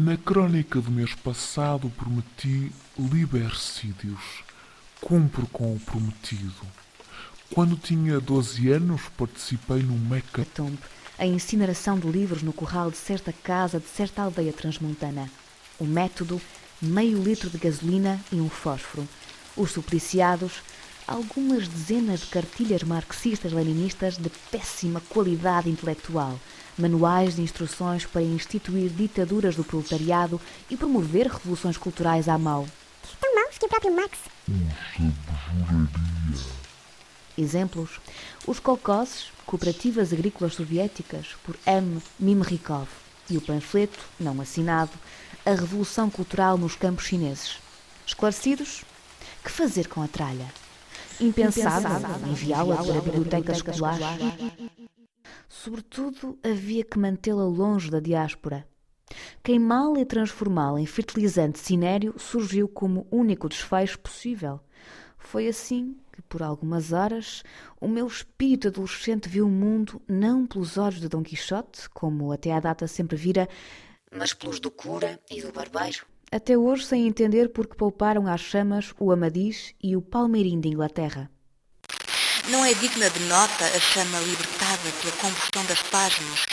Na crónica do mês passado prometi libercídios. Cumpro com o prometido. Quando tinha 12 anos, participei no Meca Tombe, a incineração de livros no corral de certa casa de certa aldeia transmontana. O método, meio litro de gasolina e um fósforo. Os supliciados, algumas dezenas de cartilhas marxistas-leninistas de péssima qualidade intelectual, manuais de instruções para instituir ditaduras do proletariado e promover revoluções culturais à mão. Tão maus que o próprio Marx. Exemplos: os kolkhozes, cooperativas agrícolas soviéticas, por M. Mimrikov, e o panfleto, não assinado, A Revolução Cultural nos Campos Chineses. Esclarecidos? Que fazer com a tralha? Impensável enviá-la para bibliotecas escolares. Sobretudo, havia que mantê-la longe da diáspora. Queimá-la e transformá-la em fertilizante cinério surgiu como único desfecho possível. Foi assim que, por algumas horas, o meu espírito adolescente viu o mundo não pelos olhos de Dom Quixote, como até à data sempre vira, mas pelos do cura e do barbeiro. Até hoje sem entender por que pouparam às chamas o Amadis e o Palmeirim de Inglaterra. Não é digna de nota a chama libertada pela combustão das páginas.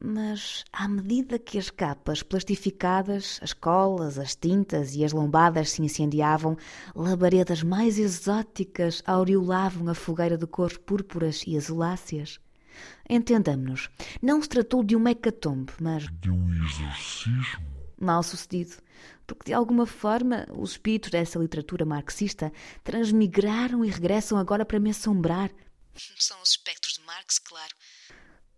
Mas, à medida que as capas plastificadas, as colas, as tintas e as lombadas se incendiavam, labaredas mais exóticas aureolavam a fogueira de cores púrpuras e azuláceas. Entendamo-nos, não se tratou de um hecatombe, mas de um exorcismo. Mal sucedido, porque de alguma forma os espíritos dessa literatura marxista transmigraram e regressam agora para me assombrar. São os espectros de Marx, claro.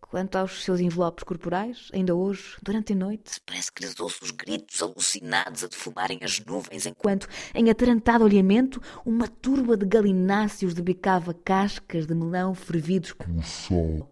Quanto aos seus envelopes corporais, ainda hoje, durante a noite, parece que lhes ouço os gritos alucinados a defumarem as nuvens, enquanto, em atarantado olhamento, uma turba de galináceos debicava cascas de melão fervidos O sol